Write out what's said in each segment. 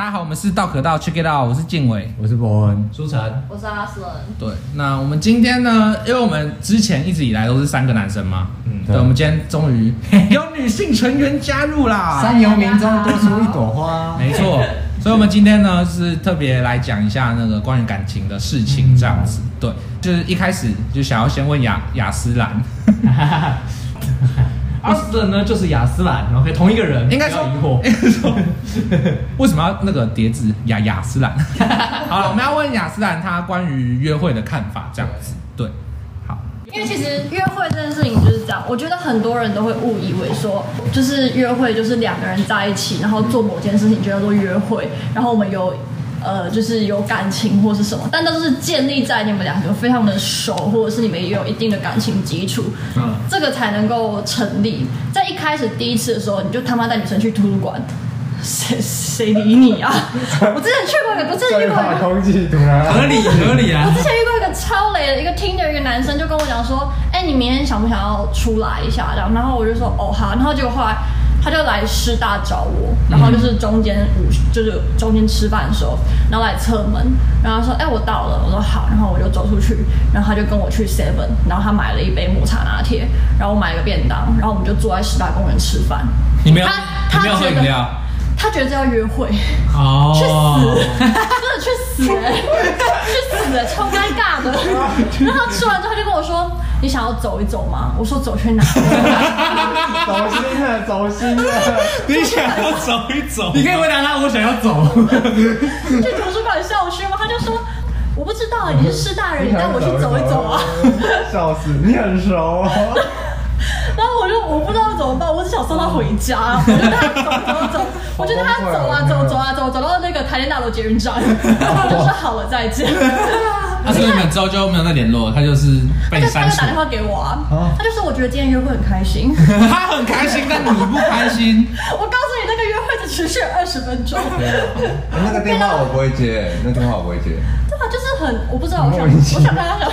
大家好，我们是道可道 Check It Out，我是静伟，我是博文，舒晨，我是阿顺。对，那我们今天呢，因为我们之前一直以来都是三个男生嘛，嗯，对，我们今天终于 有女性成员加入啦，三游名中多出一朵花，没错，所以我们今天呢是特别来讲一下那个关于感情的事情，这样子，对，就是一开始就想要先问雅雅斯兰。阿斯顿呢，就是雅斯兰，OK，同一个人，应该说，应该说，为什么要那个叠字雅雅斯兰？好了，我们要问雅斯兰他关于约会的看法，这样子，对，好，因为其实约会这件事情就是这样，我觉得很多人都会误以为说，就是约会就是两个人在一起，然后做某件事情就叫做约会，然后我们有。呃，就是有感情或是什么，但都是建立在你们两个非常的熟，或者是你们也有一定的感情基础，嗯，这个才能够成立。在一开始第一次的时候，你就他妈带女生去图书馆，谁谁理你 啊？我之前去过一个，不是遇过一个空气图啊，合理合理啊！我之前遇过一个超雷的一个听的一个男生，就跟我讲说，哎、欸，你明天想不想要出来一下？这样，然后我就说，哦好，然后结果后来。他就来师大找我，然后就是中间午，就是中间吃饭的时候，然后来侧门，然后说：“哎，我到了。”我说：“好。”然后我就走出去，然后他就跟我去 Seven，然后他买了一杯抹茶拿铁，然后我买了个便当，然后我们就坐在师大公园吃饭。你没有？他他觉得他觉得这要约会哦，去死，真的去死，去死，超尴尬的。然后他吃完之后他就跟我说。你想要走一走吗？我说走去哪？走心了，走心了。你想要走一走？你可以回答他，我想要走。去图书馆校区吗？他就说我不知道，你是师大人，你带我去走一走啊。笑死，你很熟啊。就我不知道怎么办，我只想送他回家。我就带他走走走，我就带他走啊走走啊走，走到那个台电大楼捷运站，然后我就说好了，再见。他是你们之后就没有再联络，他就是被删除。他就打电话给我啊，他就说我觉得今天约会很开心。他很开心，但你不开心。我告诉你，持续二十分钟。那个电话我不会接，那电话我不会接。对啊，就是很，我不知道，我想，我想跟他讲，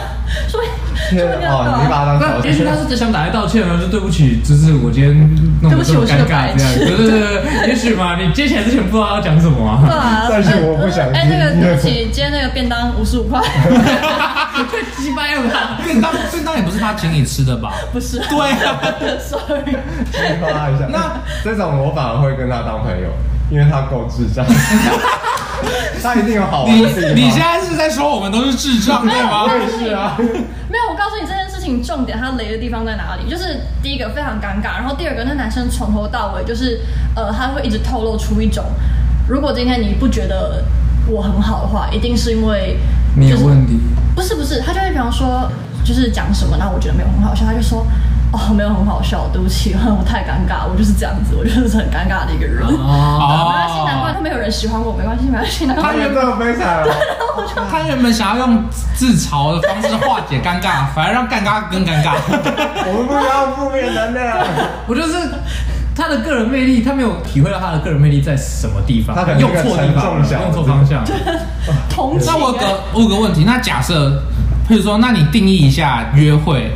说，哦，你把他当，也许他是只想打来道歉呢，就对不起，就是我今天弄得这么尴尬这样。对对对，也许嘛，你接起来之前不知道要讲什么啊。对啊，但是我不想。哎，那个对不起，今天那个便当五十五块。太鸡掰了吧！便当便当也不是他请你吃的吧？不是。对啊，sorry。激发一下。那这种我反而会跟他当朋友，因为他够智障。他一定有好玩的地方。你现在是在说我们都是智障对吗？我也是啊。没有，我告诉你这件事情重点，他雷的地方在哪里？就是第一个非常尴尬，然后第二个那男生从头到尾就是呃，他会一直透露出一种，如果今天你不觉得我很好的话，一定是因为。你有问题？不是不是，他就会比方说，就是讲什么，然后我觉得没有很好笑，他就说，哦，没有很好笑，对不起，我太尴尬，我就是这样子，我就是很尴尬的一个人。哦，没关系，难怪他没有人喜欢我，没关系，没关系。他原本非常，对，然后我就他原本想要用自嘲的方式化解尴尬，反而让尴尬更尴尬。我们不要负面能量，我就是。他的个人魅力，他没有体会到他的个人魅力在什么地方，他可能用错地方，用错方向。同情。那我有个我有个问题，那假设，譬如说，那你定义一下约会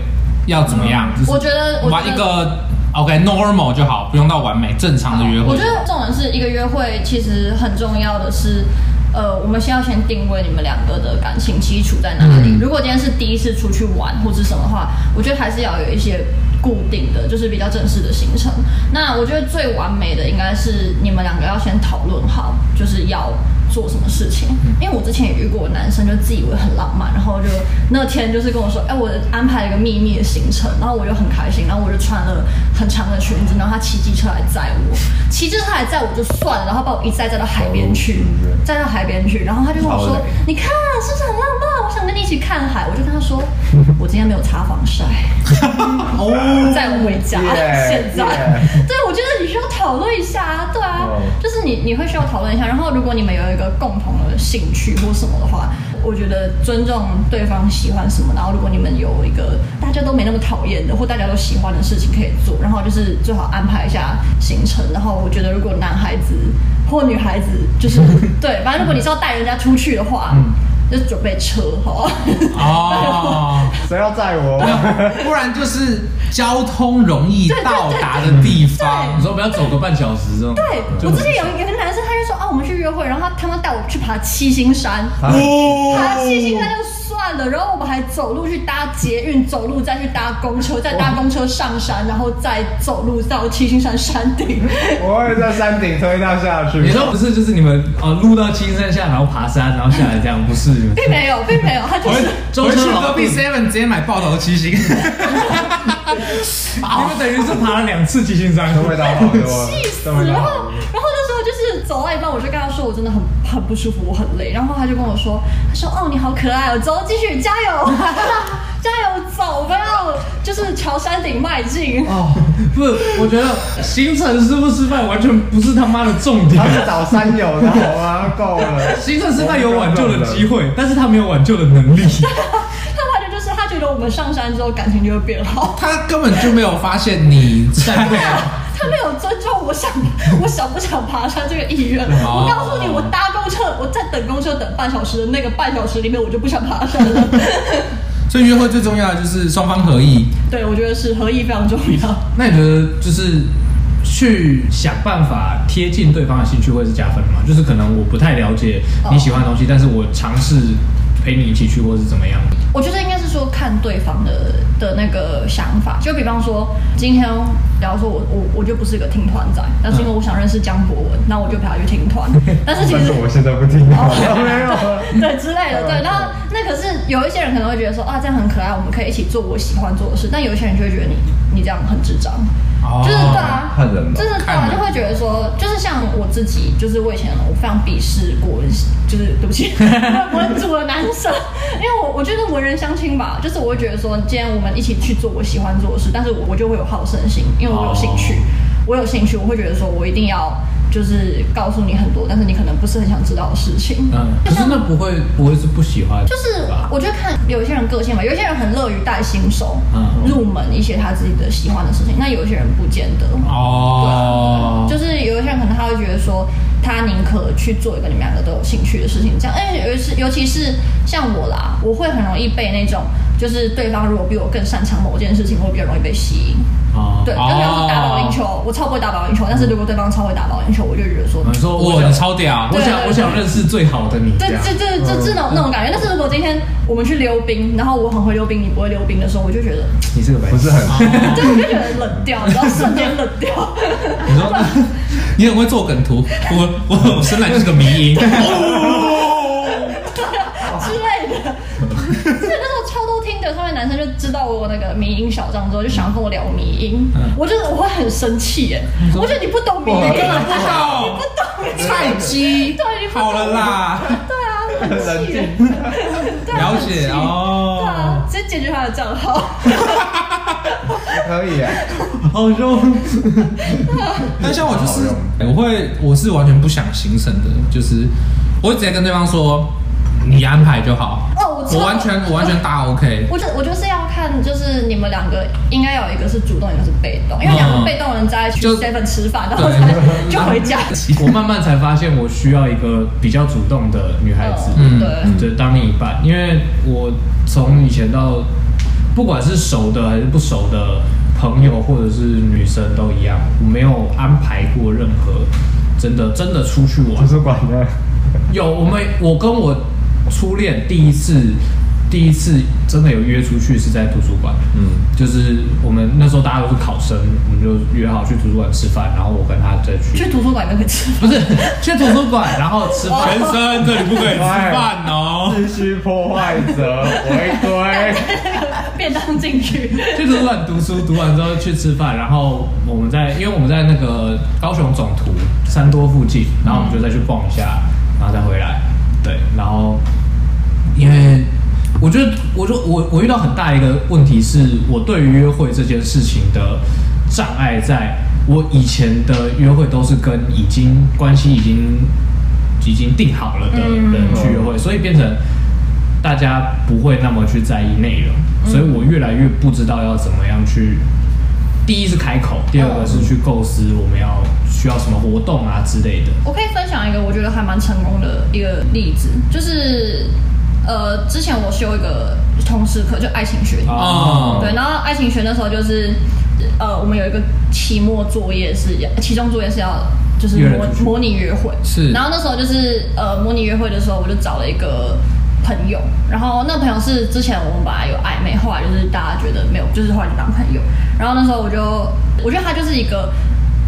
要怎么样？我觉得玩一个 OK normal 就好，不用到完美，正常的约会。我觉得重点是一个约会，其实很重要的是，呃，我们先要先定位你们两个的感情基础在哪里。如果今天是第一次出去玩或者什么的话，我觉得还是要有一些。固定的就是比较正式的行程。那我觉得最完美的应该是你们两个要先讨论好，就是要做什么事情。因为我之前也遇过男生，就自以为很浪漫，然后就那天就是跟我说：“哎，我安排了一个秘密的行程。”然后我就很开心，然后我就穿了很长的裙子，然后他骑机车来载我，骑机车来载我就算了，然后把我一载载到海边去，载到海边去，然后他就跟我说：“你看是不是很浪漫？我想跟你一起看海。”我就跟他说：“我今天没有擦防晒。”哦。再回家，yeah, 现在，yeah. 对，我觉得你需要讨论一下啊，对啊，oh. 就是你你会需要讨论一下，然后如果你们有一个共同的兴趣或什么的话，我觉得尊重对方喜欢什么，然后如果你们有一个大家都没那么讨厌的或大家都喜欢的事情可以做，然后就是最好安排一下行程，然后我觉得如果男孩子或女孩子就是 对，反正如果你是要带人家出去的话。就准备车，哈哦，谁要载我？不然就是交通容易到达的地方。你说不要走个半小时这种。对，我之前有有个男生，他就说啊，我们去约会，然后他他妈带我去爬七星山，哦，爬七星山就然后我们还走路去搭捷运，走路再去搭公车，再搭公车上山，然后再走路到七星山山顶。我会在山顶推到下去。你说不是，就是你们哦，路到七星山下，然后爬山，然后下来这样，不是？并没有，并没有，他就是回去隔壁 Seven 直接买爆头七星。你们等于是爬了两次七星山，味道好多，气死！然后，然后走到一半，我就跟他说，我真的很很不舒服，我很累。然后他就跟我说，他说哦，你好可爱哦，走，继续加油，加油走，不要就是朝山顶迈进。哦，不是，我觉得行程失不失败完全不是他妈的重点。他是找山友的好吗？够了，行程失败有挽救的机会，但是他没有挽救的能力。他觉得我们上山之后感情就会变好，他根本就没有发现你在，他没有，尊重我想 我想不想爬山这个意愿。我告诉你，我搭公车，我在等公车等半小时的那个半小时里面，我就不想爬山了。所以约会最重要的就是双方合意。对，我觉得是合意非常重要。那你觉得就是去想办法贴近对方的兴趣会是加分吗？就是可能我不太了解你喜欢的东西，但是我尝试。陪你一起去，或是怎么样？我觉得应该是说看对方的的那个想法。就比方说，今天假如说我我我就不是一个听团仔，但是因为我想认识江博文，那我就陪他去听团。但是其实我现在不听团，没 有对之类的。对，然后那可是有一些人可能会觉得说啊，这样很可爱，我们可以一起做我喜欢做的事。但有一些人就会觉得你你这样很智障。就是对啊，看人就是对啊，就会觉得说，就是像我自己，就是我以前我非常鄙视国文，就是对不起，文组的男生，因为我我觉得文人相亲吧，就是我会觉得说，既然我们一起去做我喜欢做的事，但是我我就会有好胜心，因为我有兴趣，我有兴趣，我会觉得说我一定要。就是告诉你很多，但是你可能不是很想知道的事情。嗯，可是那不会不会是不喜欢？就是我觉得看有一些人个性嘛，有些人很乐于带新手入门一些他自己的喜欢的事情，那有些人不见得。哦，对，就是有一些人可能他会觉得说，他宁可去做一个你们两个都有兴趣的事情，这样。而且尤其是尤其是像我啦，我会很容易被那种，就是对方如果比我更擅长某件事情，我会比较容易被吸引。哦，对，就比方说打保龄球，我超不会打保龄球，但是如果对方超会打保龄球，我就觉得说，你说我超屌，我想我想认识最好的你，对，这这这这种那种感觉。但是如果今天我们去溜冰，然后我很会溜冰，你不会溜冰的时候，我就觉得你这个不是很，对，我就觉得冷掉，然后瞬间冷掉。你说你很会做梗图，我我我生来就是个迷因。男生就知道我那个迷音小账之后，就想要跟我聊迷因。嗯、我觉得我会很生气耶！我觉得你不懂迷因，根本不懂，你不懂菜鸡。对，你好了啦。对啊，很气。了解哦。对啊，直接解决他的账号。可以耶，好凶。但像我就是，我会，我是完全不想行程的，就是我会直接跟对方说。你安排就好哦，我完全我完全大 OK。我就我就是要看，就是你们两个应该有一个是主动，一个是被动，因为两个被动人在去 seven 吃饭，然后才 就回家。我慢慢才发现，我需要一个比较主动的女孩子，对，就当另一半。因为我从以前到，不管是熟的还是不熟的朋友或者是女生都一样，我没有安排过任何真的真的出去玩。图书馆的有我们，我跟我。初恋第一次，第一次真的有约出去是在图书馆。嗯，就是我们那时候大家都是考生，我们就约好去图书馆吃饭，然后我跟他再去。去图书馆都可以吃？不是，去图书馆然后吃饭。全生这里不可以吃饭哦。秩序破坏者回归。便当进去。去图书馆读书，读完之后去吃饭，然后我们在，因为我们在那个高雄总图三多附近，然后我们就再去逛一下，然后再回来。对，然后，因为我觉得，我就我我遇到很大一个问题是，我对于约会这件事情的障碍，在我以前的约会都是跟已经关系已经已经定好了的人去约会，所以变成大家不会那么去在意内容，所以我越来越不知道要怎么样去。第一是开口，第二个是去构思我们要需要什么活动啊之类的。我可以分享一个我觉得还蛮成功的一个例子，就是呃，之前我修一个通识课，就爱情学哦，对，然后爱情学那时候就是，呃，我们有一个期末作业是要，期中作业是要就是模模拟约会，是，然后那时候就是呃模拟约会的时候，我就找了一个朋友，然后那个朋友是之前我们本来有暧昧，后来就是大家觉得没有，就是后来就当朋友，然后那时候我就我觉得他就是一个。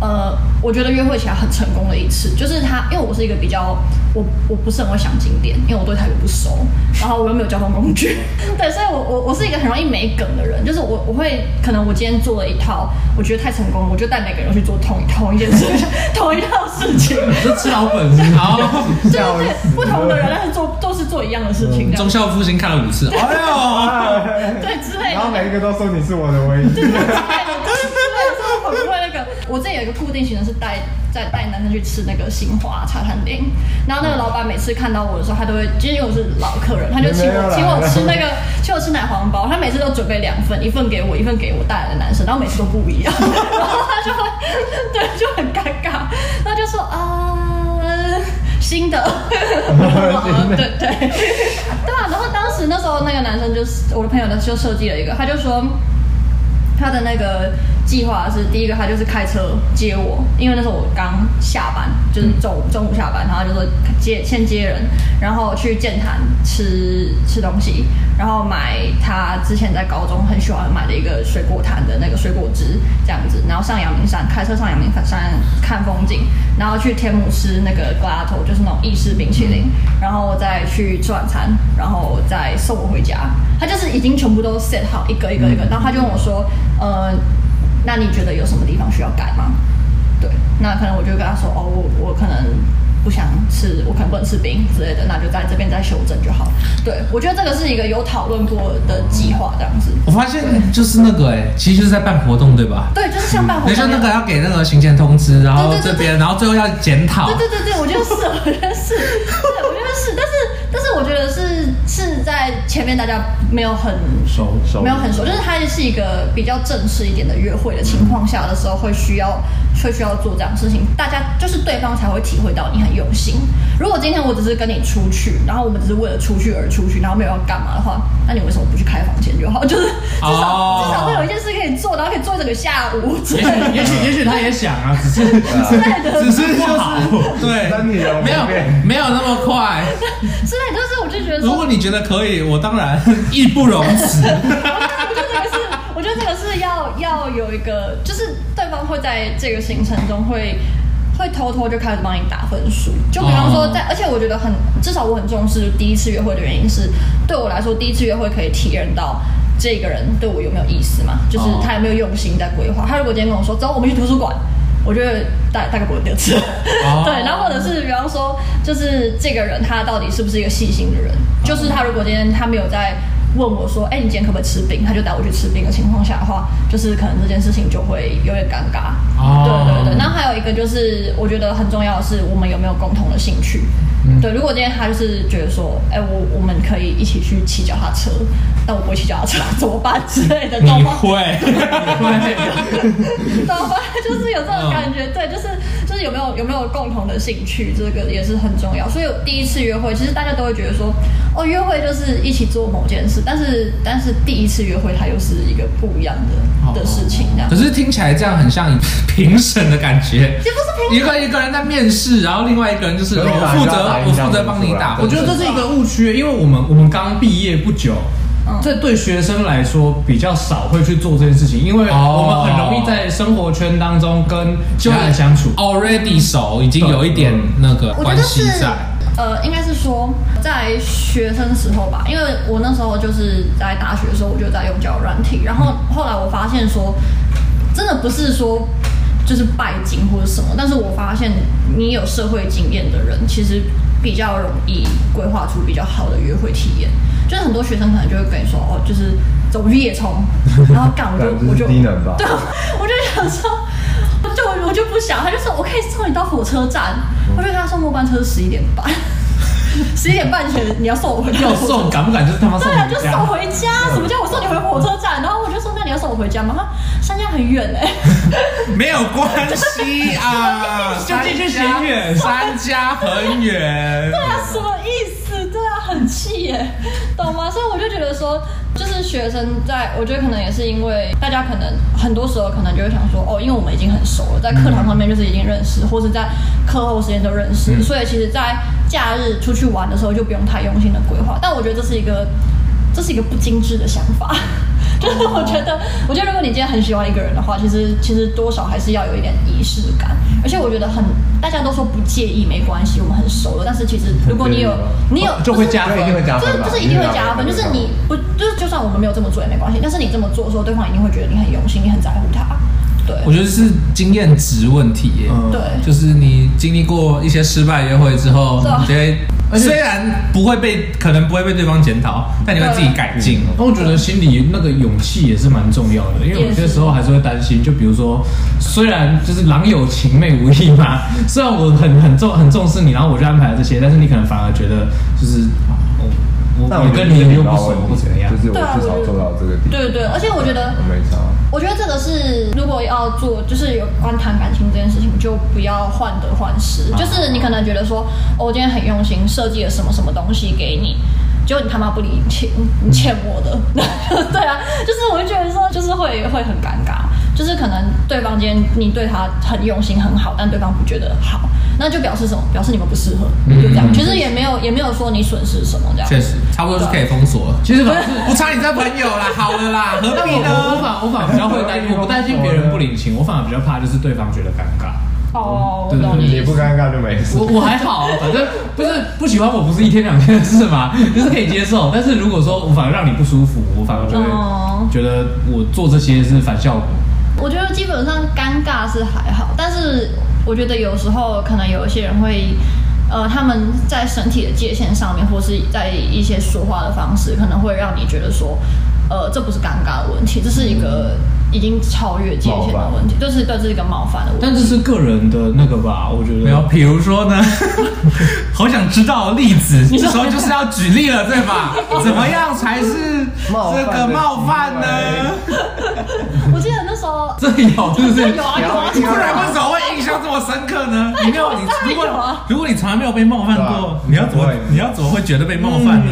呃，我觉得约会起来很成功的一次，就是他，因为我是一个比较，我我不是很会想景点，因为我对台北不熟，然后我又没有交通工具，对，所以我我我是一个很容易没梗的人，就是我我会可能我今天做了一套，我觉得太成功，我就带每个人去做同一同一件事情，同一套事情，就吃老本事，好，对对对，不同的人但是做都是做一样的事情，忠孝复兴看了五次，哎呦，对之类的，然后每一个都说你是我的唯一。我这有一个固定行程是带在带男生去吃那个新华茶餐厅，然后那个老板每次看到我的时候，他都会，因为我是老客人，他就请我请我吃那个请我吃奶黄包，他每次都准备两份，一份给我，一份给我带来的男生，然后每次都不一样，然后他就会对就很尴尬，他就说啊、呃、新的，对对。对啊，然后当时那时候那个男生就是我的朋友，他就设计了一个，他就说他的那个。计划是第一个，他就是开车接我，因为那时候我刚下班，就是中午中午下班，然后就说接先接人，然后去剑潭吃吃东西，然后买他之前在高中很喜欢买的一个水果摊的那个水果汁这样子，然后上阳明山开车上阳明山看风景，然后去天母吃那个瓜头就是那种意式冰淇淋，然后再去吃晚餐，然后再送我回家。他就是已经全部都 set 好一个一个一个，然后他就问我说，呃。那你觉得有什么地方需要改吗？对，那可能我就跟他说，哦，我我可能不想吃，我可能不能吃冰之类的，那就在这边再修正就好。对，我觉得这个是一个有讨论过的计划，这样子。我发现就是那个哎、欸，其实就是在办活动，对吧？对，就是像办活动。就那个要给那个行前通知，然后这边，然后最后要检讨。对对对对，我觉得是，我觉得是，对，我觉得是，但是。但是我觉得是是在前面大家没有很熟，没有很熟，就是它是一个比较正式一点的约会的情况下的时候，会需要会需要做这样的事情，大家就是对方才会体会到你很用心。如果今天我只是跟你出去，然后我们只是为了出去而出去，然后没有要干嘛的话，那你为什么不去开房间就好？就是至少、oh. 至少会有一件事可以做，然后可以做一整个下午。也许也许也许他也想啊，只是 之类的，只是就是对，没有没有那么快。是的，就是我就觉得，如果你觉得可以，我当然义不容辞。我觉得这个是，要要有一个，就是对方会在这个行程中会会偷偷就开始帮你打分数。就比方说在，在、哦、而且我觉得很，至少我很重视第一次约会的原因是，对我来说，第一次约会可以体验到这个人对我有没有意思嘛，就是他有没有用心在规划。他如果今天跟我说，走，我们去图书馆。我觉得大大概不会第二次，对，然后或者是比方说，就是这个人他到底是不是一个细心的人？就是他如果今天他没有在问我说，哎，你今天可不可以吃冰？他就带我去吃冰的情况下的话，就是可能这件事情就会有点尴尬。对对对，然后还有一个就是我觉得很重要的是，我们有没有共同的兴趣？对，如果今天他就是觉得说，哎，我我们可以一起去骑脚踏车，但我不会骑脚踏车，怎么办之类的？你会？怎么办？就是有这种感觉，对，就是就是有没有有没有共同的兴趣，这个也是很重要。所以第一次约会，其实大家都会觉得说，哦，约会就是一起做某件事，但是但是第一次约会，它又是一个不一样的的事情，这样。可是听起来这样很像评审的感觉，也不是评审，一个一个人在面试，然后另外一个人就是我负责。我负责帮你打。我觉得这是一个误区，因为我们我们刚毕业不久，这对学生来说比较少会去做这件事情，因为我们很容易在生活圈当中跟其他人相处，already 熟，已经有一点那个关系在。呃，应该是说在学生时候吧，因为我那时候就是在大学的时候，我就在用交友软体，然后后来我发现说，真的不是说。就是拜金或者什么，但是我发现你有社会经验的人，其实比较容易规划出比较好的约会体验。就是很多学生可能就会跟你说，哦，就是走去夜冲，然后干我就我就对，我就想说，就我我就不想，他就说我可以送你到火车站，我就跟他说末班车是十一点半。十一点半前你要送我回家，要送敢不敢就是他妈送？对啊，就送回家。什么叫我送你回火车站？然后我就说，那你要送我回家吗？他三家很远哎，没有关系啊，就进去嫌远，三家很远。对啊，什么意思？很气耶，懂吗？所以我就觉得说，就是学生在，我觉得可能也是因为大家可能很多时候可能就会想说，哦，因为我们已经很熟了，在课堂上面就是已经认识，或是在课后时间都认识，所以其实，在假日出去玩的时候就不用太用心的规划。但我觉得这是一个，这是一个不精致的想法。就是我觉得，我觉得如果你今天很喜欢一个人的话，其实其实多少还是要有一点仪式感。而且我觉得很，大家都说不介意没关系，我们很熟了。但是其实 如果你有，你有就会加分，一定会加分，就是就是一定会加分。就是你不就是就算我们没有这么做也没关系，但是你这么做的时候，对方一定会觉得你很用心，你很在乎他。对，我觉得是经验值问题耶。对，就是你经历过一些失败约会之后，你觉得。虽然不会被，可能不会被对方检讨，但你会自己改进。那我觉得心里那个勇气也是蛮重要的，因为有些时候还是会担心。就比如说，虽然就是郎有情妹无意嘛，虽然我很很重很重视你，然后我就安排了这些，但是你可能反而觉得就是。那我跟你又不熟，不怎样？就是我至少做到这个。对对对，而且我觉得，我觉得这个是如果要做，就是有关谈感情这件事情，就不要患得患失。就是你可能觉得说，哦，我今天很用心设计了什么什么东西给你，结果你他妈不领情，你欠我的。对啊，就是我就觉得说，就是会会很尴尬。就是可能对方今天你对他很用心很好，但对方不觉得好。那就表示什么？表示你们不适合，就这样。其实也没有，也没有说你损失什么这样。确实，差不多是可以封锁了。其实不是，不差你这朋友啦，好了啦，何必呢？我反我反而比较会担心，我不担心别人不领情，我反而比较怕就是对方觉得尴尬。哦，对对对，你不尴尬就没事。我我还好，反正 不是不喜欢我不是一天两天的事嘛，就是可以接受。但是如果说我反而让你不舒服，我反而觉得觉得我做这些是反效果。我觉得基本上尴尬是还好，但是。我觉得有时候可能有一些人会，呃，他们在身体的界限上面，或是在一些说话的方式，可能会让你觉得说，呃，这不是尴尬的问题，这是一个。已经超越界限的问题，就是对这是一个冒犯的问题。但这是个人的那个吧，我觉得。没有，比如说呢，好想知道例子。这时候就是要举例了，对吧？怎么样才是这个冒犯呢？我记得那时候这有，是不是？有啊有啊。不然为什么会印象这么深刻呢？你没有，你如果如果你从来没有被冒犯过，你要怎么你要怎么会觉得被冒犯呢？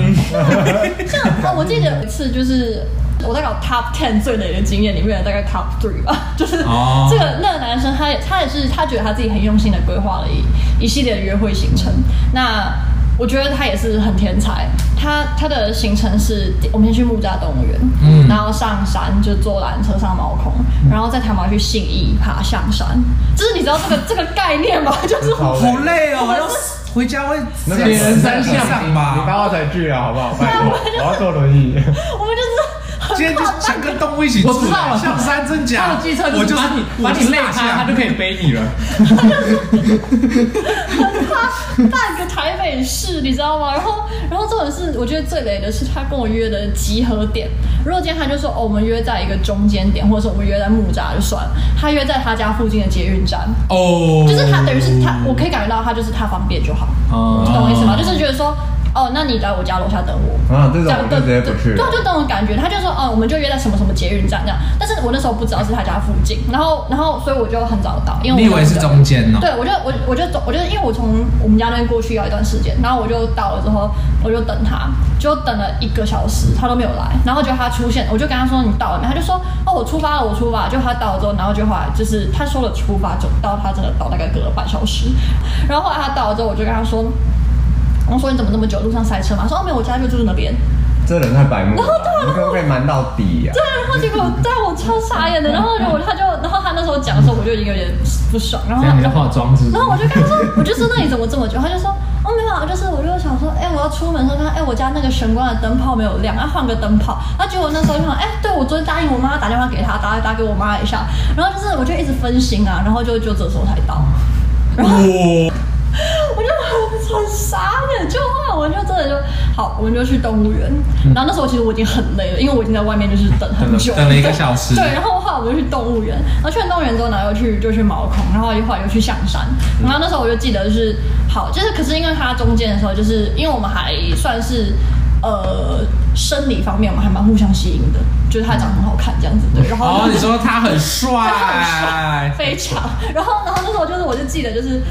像我记得有一次就是。我在搞 top ten 最雷的经验里面的大概 top three 吧，就是这个、oh. 那个男生他也他也是他觉得他自己很用心的规划了一一系列的约会行程。那我觉得他也是很天才，他他的行程是我们先去木栅动物园，嗯，然后上山就坐缆车上猫空，然后再他妈去信义爬象山，就是你知道这个 这个概念吗？就是好累哦，要回家会铁人三项吧？你八号才去啊，好不好？拜托，我要坐轮椅。我们就是。今天就想跟动物一起住，我知道了，像山真假？他的计策就是把你把你累开，他就可以背你了。他半个台北市，你知道吗？然后，然后这种是我觉得最雷的是他跟我约的集合点。如果今天他就说哦，我们约在一个中间点，或者说我们约在木栅就算了。他约在他家附近的捷运站哦，就是他等于是他，我可以感觉到他就是他方便就好。哦，你懂我意思吗？就是觉得说。哦，那你来我家楼下等我。啊，这种我就直接不去。对，就这种感觉，他就说，哦，我们就约在什么什么捷运站这样。但是我那时候不知道是他家附近，然后，然后，所以我就很早到，因为我你以为是中间呢？对，我就我我就走，我就因为我从我们家那边过去要一段时间，然后我就到了之后，我就等他，就等了一个小时，他都没有来，然后就他出现，我就跟他说你到了没？他就说哦，我出发了，我出发了。就他到了之后，然后就后来就是他说了出发，就到他真的到大概隔了半小时，然后后来他到了之后，我就跟他说。我说你怎么那么久？路上塞车吗？说哦没有，我家就住那边。这人太白目了。然后对，你可不可以瞒到底呀？对，然后结果在我超傻眼的，然后我他就，然后他那时候讲的时候，我就已经有点不爽。然后你在化妆是？然后我就跟他说，我就说那你怎么这么久？他就说哦没有，就是我就想说，哎，我要出门的时候看，哎，我家那个玄关的灯泡没有亮，要换个灯泡。然后结果那时候就想，哎，对我昨天答应我妈打电话给他，打打给我妈一下。然后就是我就一直分心啊，然后就就这时候才到。然后。我就很傻眼，就后来我们就真的就好，我们就去动物园。然后那时候其实我已经很累了，因为我已经在外面就是等很久，等了一个小时。对，然后后来我们就去动物园，然后去完动物园之后，然后又去就去毛孔，然后一会儿又去象山。然后那时候我就记得就是好，就是可是因为它中间的时候，就是因为我们还算是呃生理方面我们还蛮互相吸引的，就是他长得很好看这样子，对。然后、哦，你说他很帅，非常。然后，然后那时候就是我就记得就是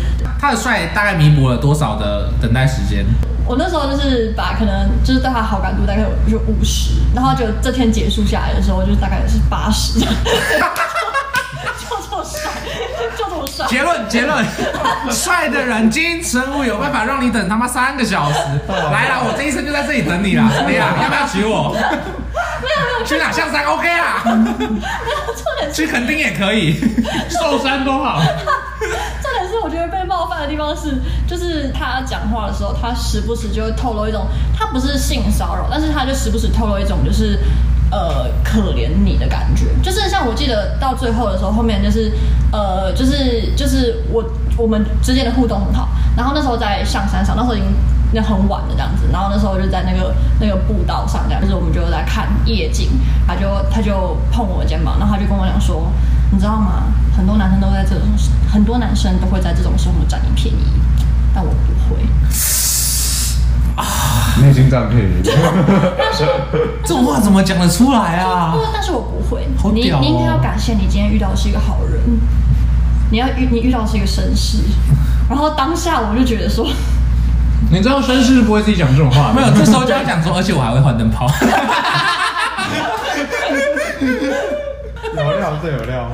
他的帅大概弥补了多少的等待时间？我那时候就是把可能就是对他好感度大概有就五十，然后就这天结束下来的时候，就大概是八十。结论结论，帅的人精英生物有办法让你等他妈三个小时。来了，我这一生就在这里等你了。怎么样？要不要娶我？没有没有，去哪象山 OK 啦。没有重点，去垦丁也可以，寿山多好。重点是我觉得被冒犯的地方是，就是他讲话的时候，他时不时就会透露一种，他不是性骚扰，但是他就时不时透露一种就是。呃，可怜你的感觉，就是像我记得到最后的时候，后面就是，呃，就是就是我我们之间的互动很好，然后那时候在象山上，那时候已经那很晚了这样子，然后那时候就在那个那个步道上这样，就是我们就在看夜景，他就他就碰我的肩膀，然后他就跟我讲说，你知道吗？很多男生都在这种，很多男生都会在这种时候占你便宜，但我不会。内心占便宜，这种话怎么讲得出来啊？但是我不会。哦、你你应该要感谢你今天遇到的是一个好人，你要遇你遇到的是一个绅士。然后当下我就觉得说，你知道绅士是不会自己讲这种话，没有，这时候就要讲说，而且我还会换灯泡。有料，这有料。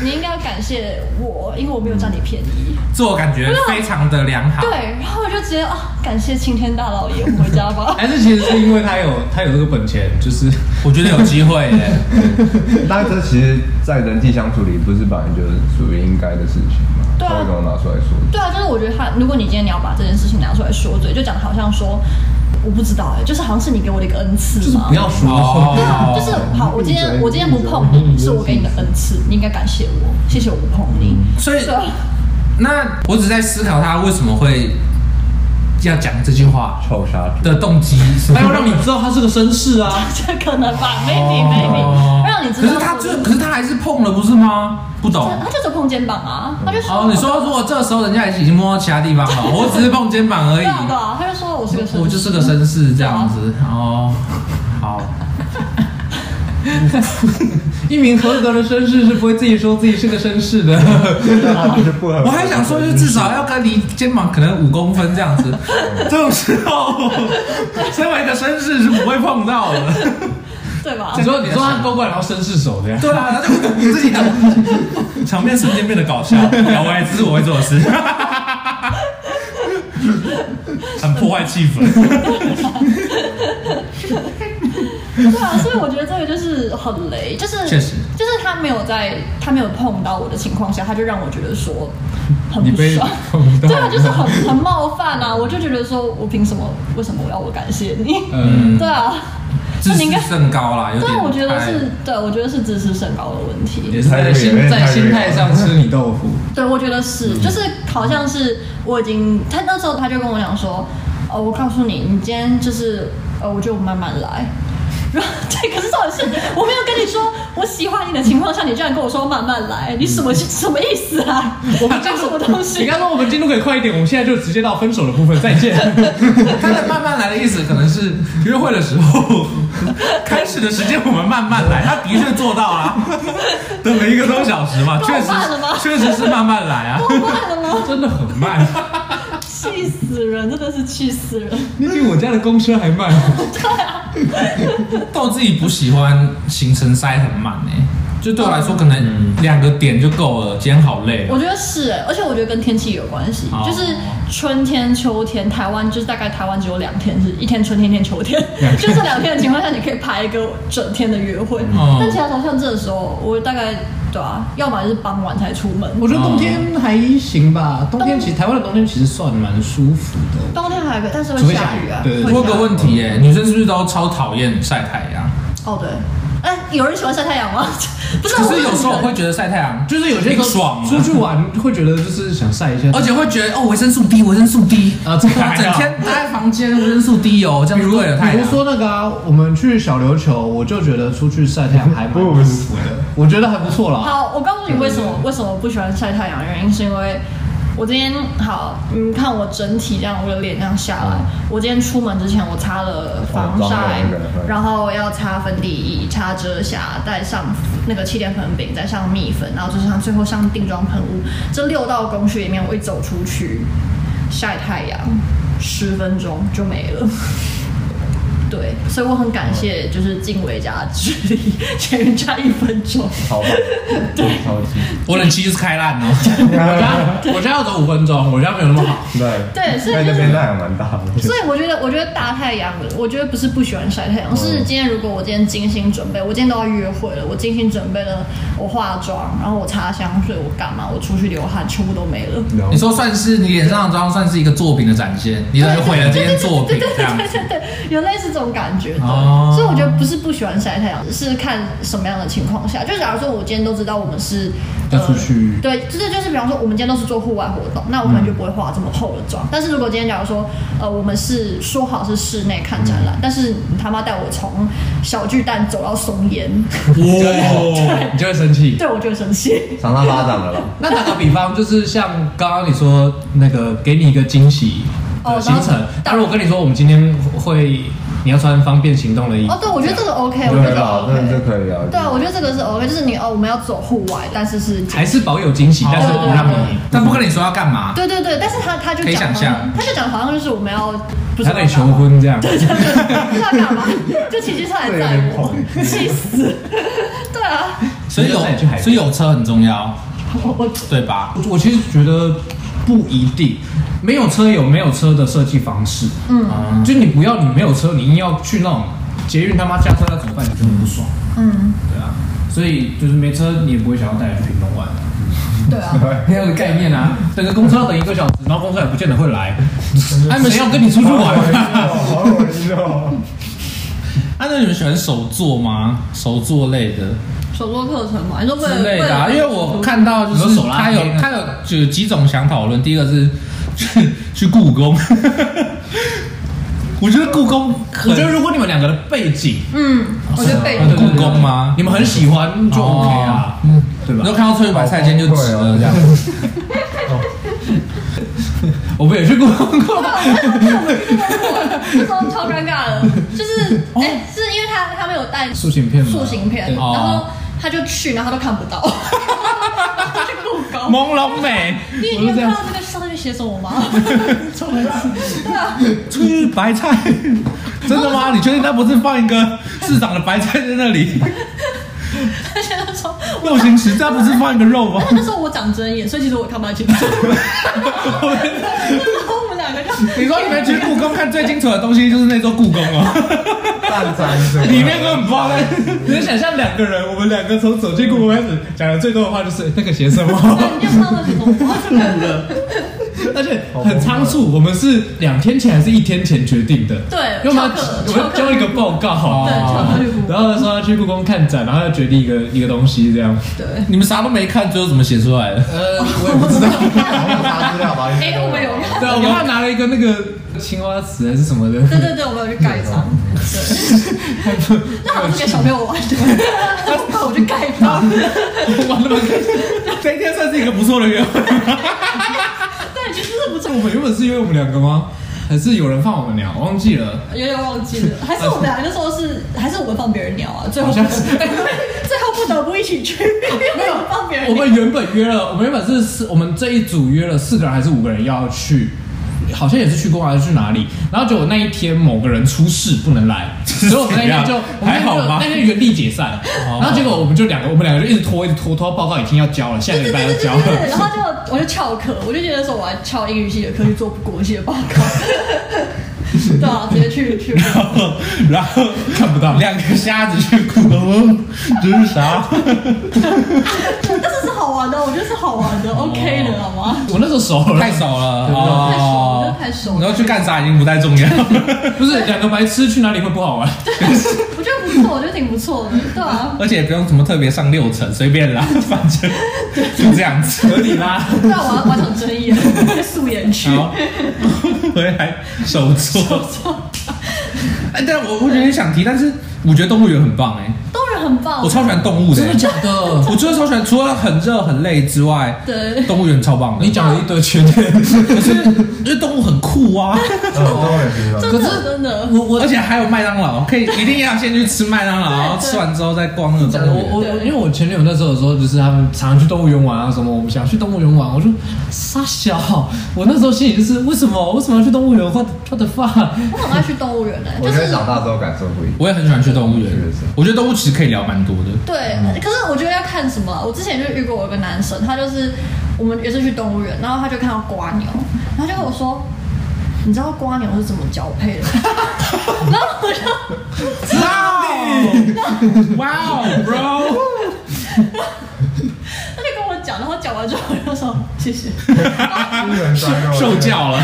你应该要感谢我，因为我没有占你便宜，自我感觉非常的良好。对，然后我就直接啊，感谢青天大老爷，我回家吧。还是其实是因为他有他有这个本钱，就是 我觉得有机会耶。但这其实，在人际相处里，不是本来就是属于应该的事情吗？对啊，为什么拿出来说？对啊，就是我觉得他，如果你今天你要把这件事情拿出来说嘴，就讲的好像说。我不知道哎、欸，就是好像是你给我的一个恩赐嘛。不要说，对啊，就是好。我今天我今天不碰你，是我给你的恩赐，你应该感谢我，谢谢我不碰你。所以，那我只在思考他为什么会要讲这句话，臭杀的动机，他要让你知道他是个绅士啊，这 可能吧，maybe maybe，让你知道。可是他就，可是他还是碰了，不是吗？不懂，他就是碰肩膀啊，他就说。哦，你说如果这个时候人家已经摸到其他地方了，我只是碰肩膀而已。对啊，他就说我是个绅士，我就是个绅士这样子。哦，好。一名合格的绅士是不会自己说自己是个绅士的。我还想说，就至少要跟离肩膀可能五公分这样子。这种时候，身为一个绅士是不会碰到的。对吧？你说，你说他勾过来，然后绅士手的呀。对啊，他就自己的场面瞬间变得搞笑，聊歪这是我会做的事，很破坏气氛。对啊，所以我觉得这个就是很雷，就是确实，就是他没有在他没有碰到我的情况下，他就让我觉得说很不爽。对啊，就是很很冒犯啊！我就觉得说我凭什么？为什么我要我感谢你？嗯，对啊。自视甚高啦，有点。对，我觉得是，对，我觉得是自视甚高的问题。也是在心在心态上吃你豆腐。对，我觉得是，就是好像是我已经，他那时候他就跟我讲说，哦，我告诉你，你今天就是，呃，我就慢慢来。对，可是重点是，我没有跟你说我喜欢你的情况下，你居然跟我说慢慢来，你什么什么意思啊？我们讲什么东西？你刚刚说我们进度可以快一点，我们现在就直接到分手的部分，再见。他的慢慢来的意思，可能是约会的时候 开始的时间，我们慢慢来。他的确做到了，等了一个多小时嘛，确实，确实是慢慢来啊。慢了吗？真的很慢。气死人，真的是气死人！你比我家的公车还慢。对啊，但我自己不喜欢行程塞很慢哎，就对我来说，可能两个点就够了。今天好累。我觉得是哎，而且我觉得跟天气有关系，就是春天、秋天，台湾就是大概台湾只有两天是一天春天，一天秋天，就这两天的情况下，你可以排一个整天的约会。但其他时候像这个时候，我大概。对啊，要么就是傍晚才出门。我觉得冬天还行吧，冬天其实台湾的冬天其实算蛮舒服的。冬天还可以，但是会下雨啊。对，我有个问题耶，女生是不是都超讨厌晒太阳？哦，对。哎，有人喜欢晒太阳吗？不是，可是有时候我会觉得晒太阳就是有些人爽，出去玩会觉得就是想晒一下，而且会觉得哦维生素 D，维生素 D 啊，整天待在房间维生素 D 哦，这样子对了。比如说那个啊，我们去小琉球，我就觉得出去晒太阳 还蛮舒服的，我觉得还不错啦。好，我告诉你为什么为什么不喜欢晒太阳的原因，是因为我今天好，你看我整体这样，我的脸这样下来，我今天出门之前我擦了防晒，然后要擦粉底液，擦遮瑕，再上那个气垫粉饼，再上蜜粉，然后就是上最后上定妆喷雾。这六道工序里面，我一走出去晒太阳，十分钟就没了。对，所以我很感谢，就是静伟家的距离，前面差一分钟。好吧，对，超级。我冷气就是开烂 了。我家我家要走五分钟，我家没有那么好。对对，所以那边太阳蛮大的。所以我觉得，我觉得大太阳，我觉得不是不喜欢晒太阳，是今天如果我今天精心准备，我今天都要约会了，我精心准备了，我化妆，然后我擦香水，我干嘛？我出去流汗，全部都没了。你说算是你脸上的妆，算是一个作品的展现，你等于毁了这件作品，这样子。对对对，有类似这种感觉的。哦。所以我觉得不是不喜欢晒太阳，是看什么样的情况下。就假如说我今天都知道我们是要出去，对，就是就是比方说我们今天都是做户外活动，那我可能就不会化这么厚的妆。但是如果今天假如说呃我们是说好是室内看展览，但是你他妈带我从小巨蛋走到松烟，哇，你就会生气。对，我就会生气。赏他巴掌了？那打个比方，就是像刚刚你说那个给你一个惊喜的行程，但如我跟你说我们今天会。你要穿方便行动的衣服。哦，对，我觉得这个 OK，我觉得 OK，这可以啊。对啊，我觉得这个是 OK，就是你哦，我们要走户外，但是是还是保有惊喜，但是不让你，但不跟你说要干嘛。对对对，但是他他就讲，他就讲好像就是我们要，他跟你求婚这样，对对对，不知道干嘛，就骑机车来载我，气死。对啊，所以有所以有车很重要，对吧？我其实觉得不一定。没有车有没有车的设计方式，嗯，就你不要你没有车，你硬要去那种捷运他妈加车那怎么办？你就很不爽，嗯，对啊，所以就是没车你也不会想要带人去屏东玩，对啊，没有个概念啊，等个公车要等一个小时，然后公车也不见得会来，他们谁要跟你出去玩？好有意哦。那你们喜欢手作吗？手作类的手作课程吗？之类的啊，因为我看到就是他有他有就几种想讨论，第一个是。去去故宫，我觉得故宫，我觉得如果你们两个的背景，嗯，我觉得背景故宫吗？你们很喜欢就 OK 啊，对吧？然后看到翠玉白菜间就值了这样。我们也去故宫过，那时候超尴尬的，就是哎，是因为他他们有带塑形片，塑形片，然后他就去，然后他都看不到。去故宫，朦胧美。你你有看到那个上面写什么吗？对 啊，翠玉白菜，真的吗？你确定他不是放一个市长的白菜在那里？他现在说肉形石，他不是放一个肉吗？那时候我长针眼，所以其实我看不太清楚。你说你们去故宫看最清楚的东西就是那座故宫哦。蛋展是里面根本不知道。你能想象两个人，我们两个从走进故宫开始讲的最多的话就是那个写什么？你就看到什么？而且很仓促，我们是两天前还是一天前决定的？对，因为我们我们交一个报告，对，然后说要去故宫看展，然后要决定一个一个东西这样。对，你们啥都没看，最后怎么写出来的？呃，我也不知道，查资料吧。哎，我们有，对，我们拿了一个那个青花瓷还是什么的。对对对，我们有去盖章。对，那好像是给小朋友玩的，那我去盖章，玩那么开心，这一天算是一个不错的约会。我们原本是因为我们两个吗？还是有人放我们鸟？我忘记了，有点忘记了。还是我们俩那时候是，还是我们放别人鸟啊？最后 最后不得不一起去，没有放别人。我们原本约了，我们原本是四，我们这一组约了四个人还是五个人要去？好像也是去过还是去哪里？然后结果那一天某个人出事不能来，所以我们那天就还好吗？那天原地解散。然后结果我们就两个，我们两个就一直拖，一直拖，拖到报告已经要交了，下个礼拜要交了。然后就我就翘课，我就觉得说我要翘英语系的课去做国系的报告。对啊，直接去去。然后然后看不到两个瞎子去故宫，这是啥？但是是好玩的，我觉得是好玩的，OK 的，好吗？我那时候熟了，太熟了，太熟了，太熟了。然后去干啥已经不太重要，不是两个白痴去哪里会不好玩？我觉得不错，我觉得挺不错的，对啊。而且也不用什么特别上六层，随便啦，反正就这样子，合理啦。对啊，我要完成争议，素颜去，回来手做。哎，但我我有点想提，但是我觉得动物园很棒哎，动物园很棒。我超喜欢动物的，真的假的？我真的超喜欢，除了很热很累之外，对，动物园超棒的。你讲了一堆缺点，可是因为动物很酷啊。嗯，动物园真的真的。我我而且还有麦当劳，可以一定要先去吃麦当劳，然后吃完之后再逛那个动物园。我我因为我前女友那时候的时候，就是他们常常去动物园玩啊什么，我们想去动物园玩，我就傻笑。我那时候心里就是为什么为什么要去动物园？What What the fuck？我很爱去动物园的，我觉得长大之后感受不一样。我也很喜欢去动物园，我觉得动物其实可以聊蛮多的。对，可是我觉得要看什么。我之前就遇过我一个男生，他就是我们也是去动物园，然后他就看到瓜牛，然后就跟我说：“你知道瓜牛是怎么交配的？” 然后我就哇哦，bro！然后讲完之后我就说谢谢，受教了。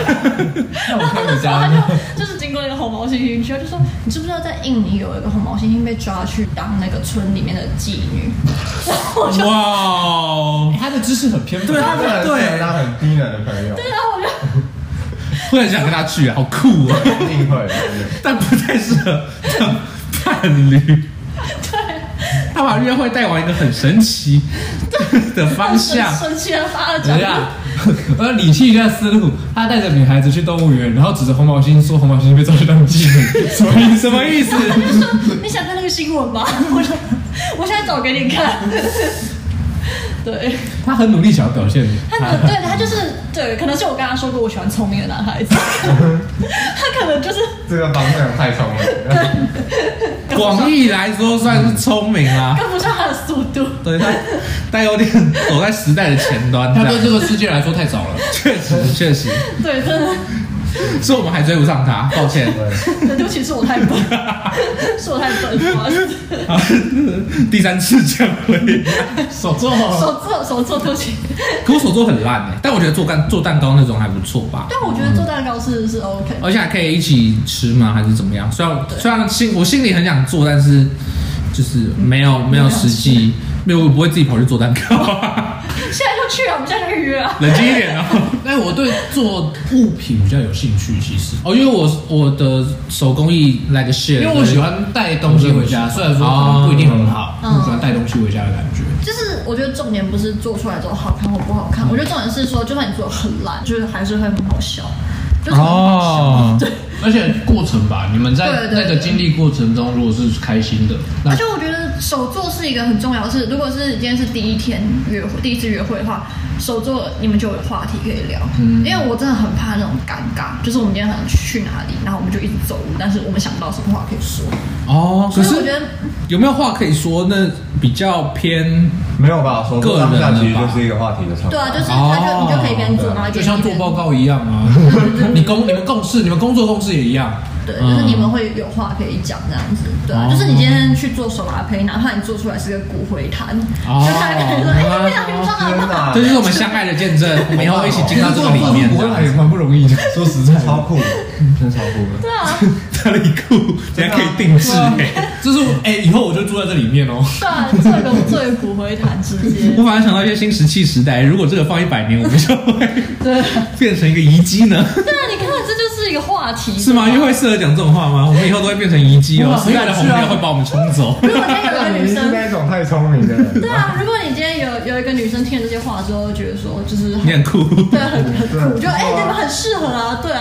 那我看你家，他就 就是经过那个红毛猩猩区，他就说你知不知道在印尼有一个红毛猩猩被抓去当那个村里面的妓女？哇哦，他的知识很偏颇，对他对。他很低能的朋友，对，然后我就。会很想跟他去啊，好酷啊，一定会，但不太适合当伴侣。对，他把约会带往一个很神奇的方向，神奇的发展。等一下，我要理清一下思路。他带着女孩子去动物园，然后指着红毛猩猩说：“红毛猩猩被抓去当妓女。”什么意思？什么意思？他就说：“你想看那个新闻吗？”我说：“我现在找给你看。”对，他很努力想要表现。他可对他就是对，可能是我跟他说过我喜欢聪明的男孩子，他可能就是这个方向太聪明了。广义来说算是聪明啊，跟不上他的速度。对他，但有点走在时代的前端。他对这个世界来说太早了，确实确实。对，真的。是我们还追不上他，抱歉。对，对不起，是我太笨，是我太笨，不好意思。第三次这样会手作，手做，手做，对不起。可我手作很烂哎，但我觉得做蛋做蛋糕那种还不错吧。但我觉得做蛋糕是是 OK，而且还可以一起吃吗？还是怎么样？虽然虽然心我心里很想做，但是就是没有没有实际，没有我不会自己跑去做蛋糕。现在就去啊！我们现在就预约啊！冷静一点哦。但 我对做物品比较有兴趣，其实哦，因为我我的手工艺来个 share，因为我喜欢带东西回家，虽然说可能不一定很好，我喜欢带东西回家的感觉。就是我觉得重点不是做出来之后好看或不好看，我觉得重点是说，就算你做的很烂，就是还是会很好笑。哦，对，而且过程吧，你们在那个经历过程中，如果是开心的，而且我觉得手作是一个很重要的事，如果是今天是第一天约会，第一次约会的话，手作你们就有话题可以聊。嗯，因为我真的很怕那种尴尬，就是我们今天可能去哪里，然后我们就一直走路，但是我们想不到什么话可以说。哦，可是我觉得有没有话可以说？那比较偏没有办法说，个人的其实就是一个话题的场。对啊，就是他就你就可以边做，然后就像做报告一样啊。你工你们共事，你们工作共事也一样。对，就是你们会有话可以讲这样子。对啊，就是你今天去做手拉胚，哪怕你做出来是个骨灰坛，就大家可以说，哎，非常平常啊。这就是我们相爱的见证，我们以后一起进到这个里面。骨灰坛也蛮不容易的，说实在，超酷，真超酷的。对啊，哪里酷？人家可以定制哎，就是哎，以后我就住在这里面哦。对啊，做一个做一个骨灰坛直接。我反而想到一些新石器时代，如果这个放一百年，我们就会对变成一个遗迹呢。对啊，你看，这就是一个话题。是吗？因为会适合讲这种话吗？我们以后都会变成遗迹哦，时代的洪流会把我们冲走。如果今天有个女生，是那种太聪明的人。对啊，如果你今天有有一个女生听了这些话之后，觉得说就是你很酷，对，很很酷，就哎，你们很适合啊，对啊。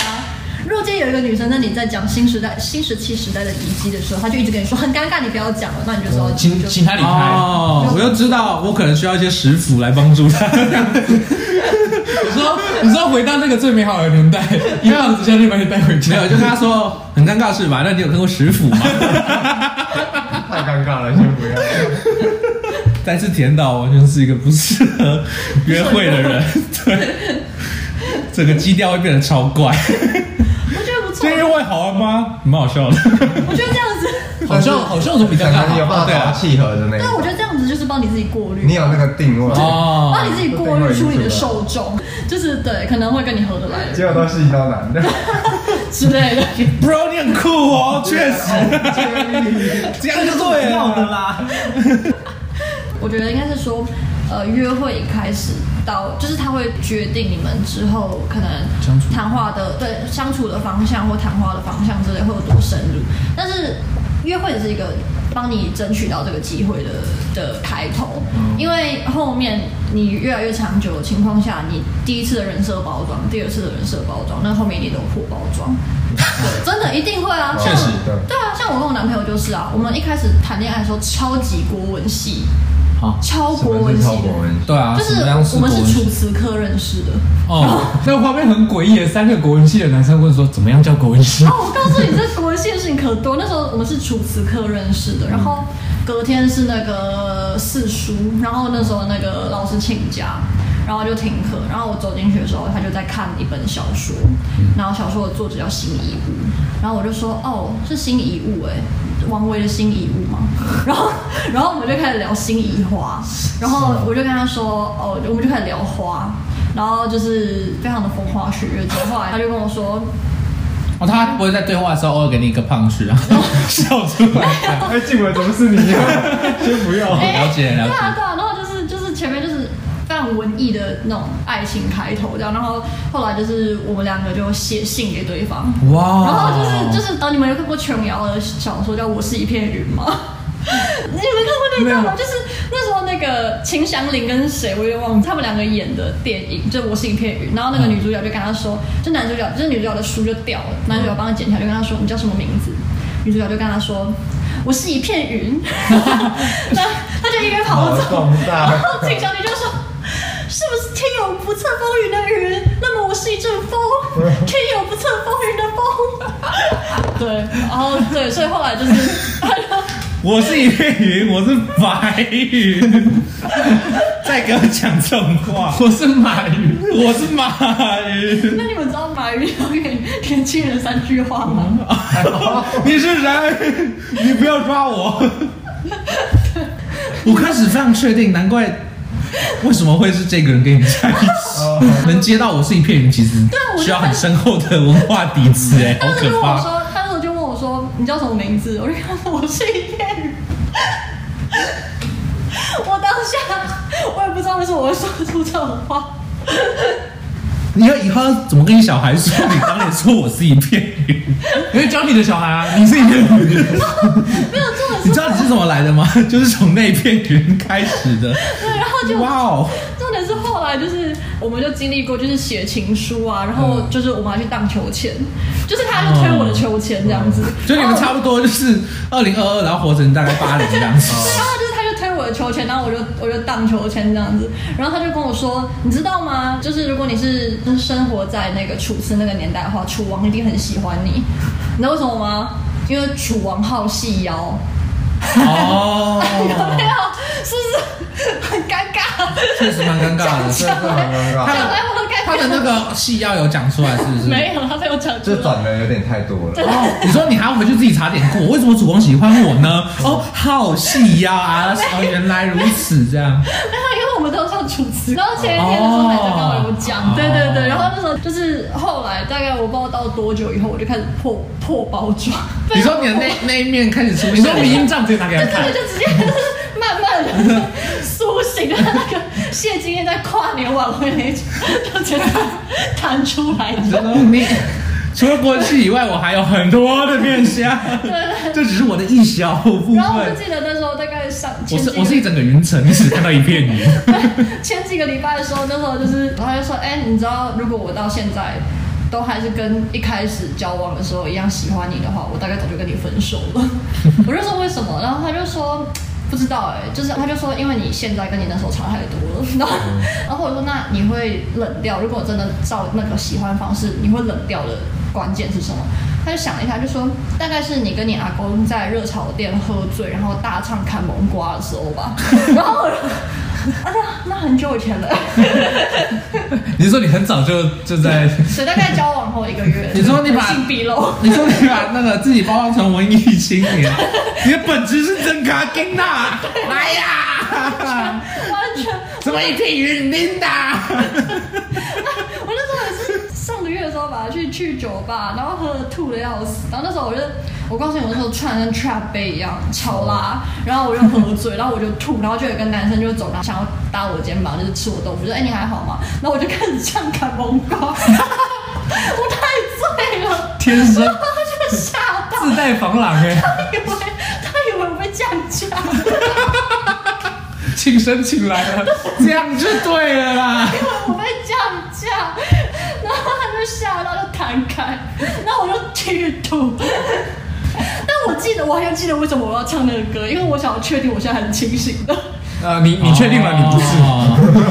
如果今天有一个女生，那你在讲新时代、新石器时代的遗迹的时候，她就一直跟你说很尴尬，你不要讲了，那你就说请请她离开。哦，我就知道，我可能需要一些食谱来帮助她。你说，你说回到那个最美好的年代，一样子将你把你带回家。没有，就跟他说很尴尬是吧？那你有看过食谱吗？太尴尬了，先不要。再次甜到完全是一个不适合约会的人，对，整个基调会变得超怪。我觉得不错。这约会好玩吗？蛮好笑的。我觉得这样子。好像好像怎么比较你有办法找契合的那个？对，我觉得这样子就是帮你自己过滤。你有那个定位哦，帮你自己过滤出你的受众，就是对，可能会跟你合得来的。结果都是一刀男的 之类的。Bro，你很酷 哦，确实，这样就对了啦。我觉得应该是说，呃，约会一开始到，就是他会决定你们之后可能谈话的对相处的方向或谈话的方向之类会有多深入，但是。约会只是一个帮你争取到这个机会的的开头，因为后面你越来越长久的情况下，你第一次的人设包装，第二次的人设包装，那后面一定都破包装，对，真的一定会啊，确实，对啊，像我跟我男朋友就是啊，我们一开始谈恋爱的时候超级国文系。超国文系，对啊，就是我们是楚辞科认识的。哦，那个画面很诡异，三个国文系的男生问说：“怎么样叫国文系？”哦，我告诉你，这国文系的事情可多。那时候我们是楚辞科认识的，然后隔天是那个四书，然后那时候那个老师请假，然后就停课，然后我走进去的时候，他就在看一本小说，然后小说的作者叫辛夷兀，然后我就说：“哦，是辛夷兀哎。”王维的新遗物嘛，然后，然后我们就开始聊心仪花，然后我就跟他说，哦，我们就开始聊花，然后就是非常的风花雪月。之后后来他就跟我说，哦，他不会在对话的时候偶尔给你一个胖子，然后 笑出来。哎，静伟怎么是你呀？先不要，了解了解。对啊对啊，然后就是就是前面就是。非常文艺的那种爱情开头，这样，然后后来就是我们两个就写信给对方，哇，然后就是就是，呃，你们有看过琼瑶的小说叫《我是一片云》吗？你们看过那段吗？就是那时候那个秦祥林跟谁我也忘了，他们两个演的电影，就《我是一片云》，然后那个女主角就跟他说，就男主角就是女主角的书就掉了，男主角帮他捡起来，就跟他说，你叫什么名字？女主角就跟他说，我是一片云，那他就一边跑走，然后秦祥林就说。是不测风云的云？那么我是一阵风，天有不测风云的风。对，然后对，所以后来就是，我是一片云，我是白云。再给我讲这种话，我是马云，我是马云。那你们知道马云要给年轻人三句话吗？你是谁？你不要抓我。我开始非常确定，难怪。为什么会是这个人跟你在一起？能接到我是一片云，其实需要很深厚的文化底子哎，好可怕。他那时候就问我说：“你叫什么名字？”我就告诉我是一片云。我当下我也不知道为什么我会说出这种话。你要以后怎么跟你小孩说？你当年说我是一片云，因为教你的小孩啊，你是一片云。没有错，你知道你是怎么来的吗？就是从那片云开始的。对，然后就哇哦，重点是后来就是，我们就经历过，就是写情书啊，然后就是我们还去荡秋千，就是他就推我的秋千这样子，所以你们差不多就是二零二二，然后活成大概八零这样子。我的秋千，然后我就我就荡秋千这样子，然后他就跟我说，你知道吗？就是如果你是生活在那个楚辞那个年代的话，楚王一定很喜欢你。你知道为什么吗？因为楚王好细腰。哦，有没有？是不是很尴尬？确实蛮尴尬的，确实很尴尬。他的那个戏要有讲出来，是不是？没有，他没有讲出来。这转的有点太多了。哦，你说你还要回去自己查点过，为什么主公喜欢我呢？哦，好戏呀啊！哦，原来如此，这样。没有，因为我们都上主持，然后前一天的时候还在跟我讲，对对对，然后那时候就是后来大概我不知道到多久以后，我就开始破破包装。你说你的那 那一面开始出，你说迷因帐直接拿给他看，就直接慢慢的苏醒，那个谢金燕在跨年晚会那一场，就觉得弹出来。你除了过去以外，我还有很多的面相。对，这只是我的一小部分。然后我就记得那时候大概上，我是我是一整个云层，你只看到一片云。前几个礼拜的时候，那时候就是，然后就说，哎，你知道，如果我到现在。都还是跟一开始交往的时候一样喜欢你的话，我大概早就跟你分手了。我就说为什么，然后他就说不知道哎、欸，就是他就说因为你现在跟你那时候差太多了。然后，然后我说那你会冷掉？如果真的照那个喜欢方式，你会冷掉的关键是什么？他就想了一下，就说大概是你跟你阿公在热炒店喝醉，然后大唱砍蒙瓜的时候吧。然后。啊，那那很久以前了。你说你很早就就在，所以大概交往后一个月。你说你把性毕露，你说你把那个自己包装成文艺青年，你的本质是真卡金呐！来呀，完全怎么一片云林的？我那时候也是上个月的时候吧，去去酒吧，然后喝的吐的要死，然后那时候我就。我告诉你，我那时候穿的跟 trap 杯一样超拉，然后我又喝醉，然后我就吐，然后就有一个男生就走，然后想要搭我肩膀，就是吃我豆腐，就说：“哎、欸，你还好吗？”然后我就开始唱砍蒙瓜，我太醉了，天生，他就吓到，自带防狼哎，他以为他以为我被降价请神请来了，这样就对了啦。因为我被降价，就吓到就弹开，然后我就继续吐。但我记得，我还记得为什么我要唱那个歌，因为我想要确定我现在很清醒的。呃，你你确定吗？你不是？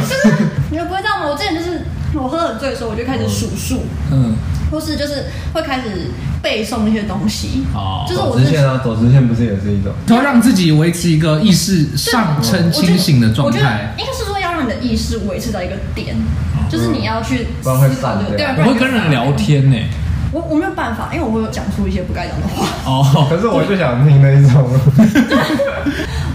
就是你们不会这样吗？我之前就是我喝很醉的时候，我就开始数数，嗯，或是就是会开始背诵一些东西。哦，就是我之前啊，走直线不是也是一种，要让自己维持一个意识上称清醒的状态。我觉得应该是说要让你的意识维持在一个点，就是你要去思考的。对，我会跟人聊天呢。我我没有办法，因为我会讲出一些不该讲的话。哦，可是我就想听那一种。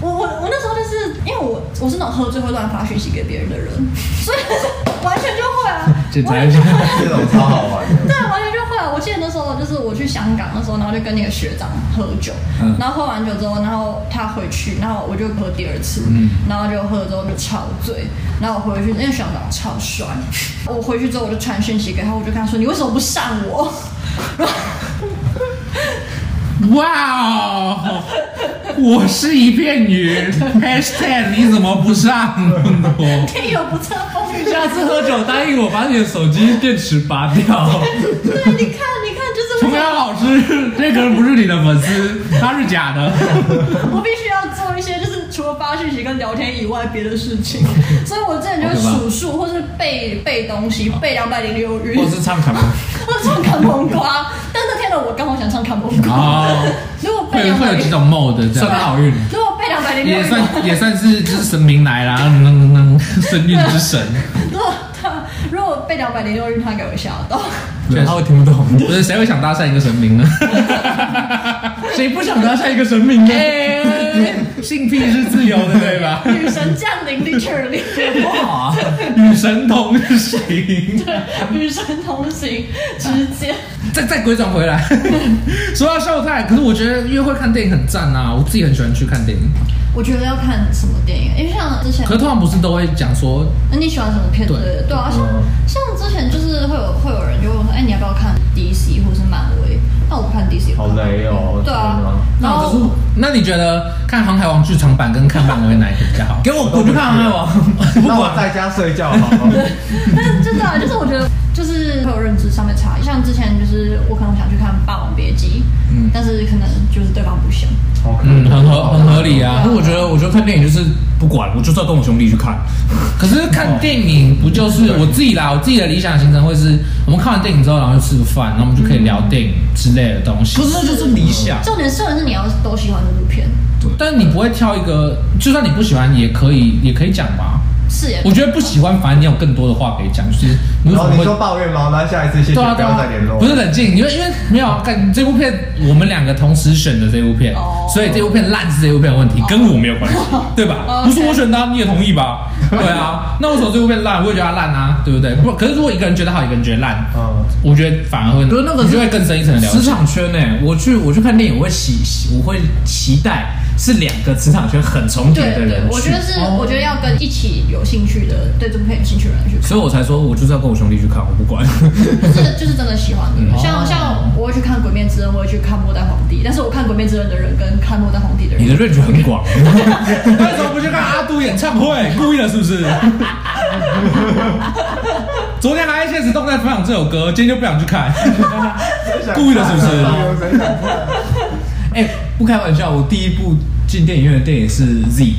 因为我我是那种喝醉会乱发讯息给别人的人，所以完全就会啊，检查一下，这种超好玩的。对，完全就会啊！我记得那时候就是我去香港的时候，然后就跟那个学长喝酒，然后喝完酒之后，然后他回去，然后我就喝第二次，然后就喝了之后就超醉，然后我回去，那个学长超帅，我回去之后我就传讯息给他，我就跟他说：“你为什么不上我？” 哇哦！我是一片云。Hashtag 你怎么不上我？天有不测风云，下次喝酒答应我把你的手机电池拔掉。对，你看，你看，就是琼瑶老师，这个人不是你的粉丝，他是假的。我必须要做一些，就是除了发讯息跟聊天以外别的事情。所以我之前就数数，或是背背东西，背两百零六日，或是唱卡蒙，或是唱卡蒙瓜。但那天呢，我刚好想唱卡蒙瓜。如果背会有几种 mode 这样，算好运。如果背两百零六韵，也算也算是就是神明来啦，嗯嗯，生运之神。如果他如果背两百零六日，他给我吓到。对，他会听不懂。不是，谁会想搭讪一个神明呢？谁不想搭讪一个神明呢？性癖是自由的，对吧？女神降临，literally，不好啊！与神同行，对，与神同行，直接再再鬼转回来。说到秀泰，可是我觉得约会看电影很赞啊！我自己很喜欢去看电影。我觉得要看什么电影？因为像之前，可是通常不是都会讲说，那你喜欢什么片子？对对啊，像像之前就是会有会有人就问说，哎，你要不要看 DC 或是漫威？那我不看 DC，好雷哦。对啊，然后那你觉得看《航海王》剧场版跟看漫威哪一个比较好？给我，我就看《航海王》，那我在家睡觉好吗？但真的，就是我觉得就是会有认知上面差异。像之前就是我可能想去看《霸王别姬》，嗯，但是可能就是对方不想。嗯，很合很合理啊。那我觉得，我觉得看电影就是不管，我就是要跟我兄弟去看。可是看电影不就是我自己啦？我自己的理想行程会是我们看完电影之后，然后去吃个饭，然后我们就可以聊电影之类的东西。不是，那就是理想。重点，重点是你要都喜欢这部片。对，但是你不会挑一个，就算你不喜欢，也可以，也可以讲吧。是，我觉得不喜欢，反正你有更多的话可以讲。就是你为什么会说抱怨吗？那下一次谢谢，不要再联络。不是冷静，因为因为没有看这部片，我们两个同时选的这部片，所以这部片烂是这部片的问题，跟我没有关系，对吧？不是我选的，你也同意吧？对啊，那为什么这部片烂？我也觉得它烂啊，对不对？不，可是如果一个人觉得好，一个人觉得烂，嗯，我觉得反而会，不是那个就会更深一层的了解。磁场圈呢？我去我去看电影，我会期我会期待是两个磁场圈很重叠的人。我觉得是，我觉得要跟一起有兴趣的，对这部片有兴趣的人去。所以我才说，我就是要跟我兄弟去看，我不管。就是就是真的喜欢的人，像像我会去看《鬼灭之刃》，我会去看《末代皇帝》，但是我看《鬼灭之刃》的人跟看《末代皇帝》的人，你的 range 很广。为什么不去看阿杜演唱会？故意的，是不是？昨天还在限时动态分享这首歌，今天就不想去看，故意的，是不是？哎、欸，不开玩笑，我第一部进电影院的电影是 Z，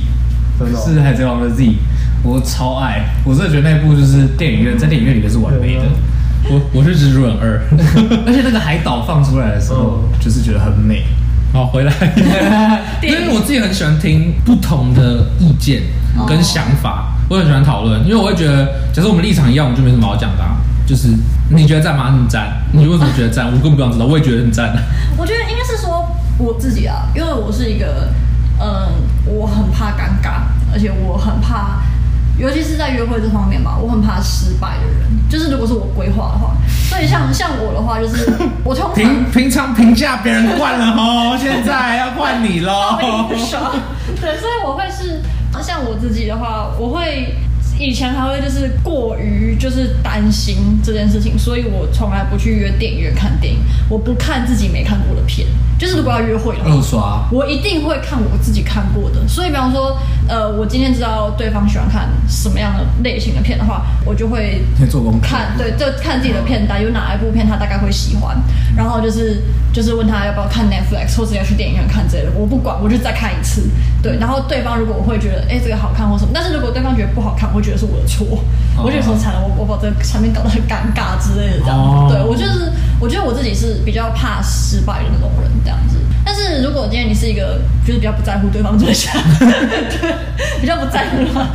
是海贼王的 Z，我超爱，我真的觉得那部就是电影院在电影院里面是完美的。我我是蜘蛛人二，而且那个海岛放出来的时候，就是觉得很美。好，回来，因为我自己很喜欢听不同的意见跟想法，我很喜欢讨论，因为我会觉得，假设我们立场一样，我们就没什么好讲的。就是你觉得赞吗？很赞。你为什么觉得赞？我根本不想知道，我也觉得很赞。我觉得应该是说我自己啊，因为我是一个，嗯，我很怕尴尬，而且我很怕。尤其是在约会这方面吧，我很怕失败的人。就是如果是我规划的话，所以像像我的话，就是 我通常平平常评价别人惯了哦，现在要换你喽。对，所以我会是像我自己的话，我会以前还会就是过于就是担心这件事情，所以我从来不去约电影院看电影，我不看自己没看过的片。就是如果要约会的话，二刷，我一定会看我自己看过的。所以比方说，呃，我今天知道对方喜欢看什么样的类型的片的话，我就会做功课看，对，就看自己的片单有哪一部片他大概会喜欢，然后就是就是问他要不要看 Netflix 或者要去电影院看之类的，我不管，我就再看一次。对，然后对方如果我会觉得，哎，这个好看或什么，但是如果对方觉得不好看，我会觉得是我的错，我觉得说惨了，我我把这个场面搞得很尴尬之类的这样子。哦、对我就是，我觉得我自己是比较怕失败的那种人这样子。但是如果今天你是一个就是比较不在乎对方怎么想，对，比较不在乎的话，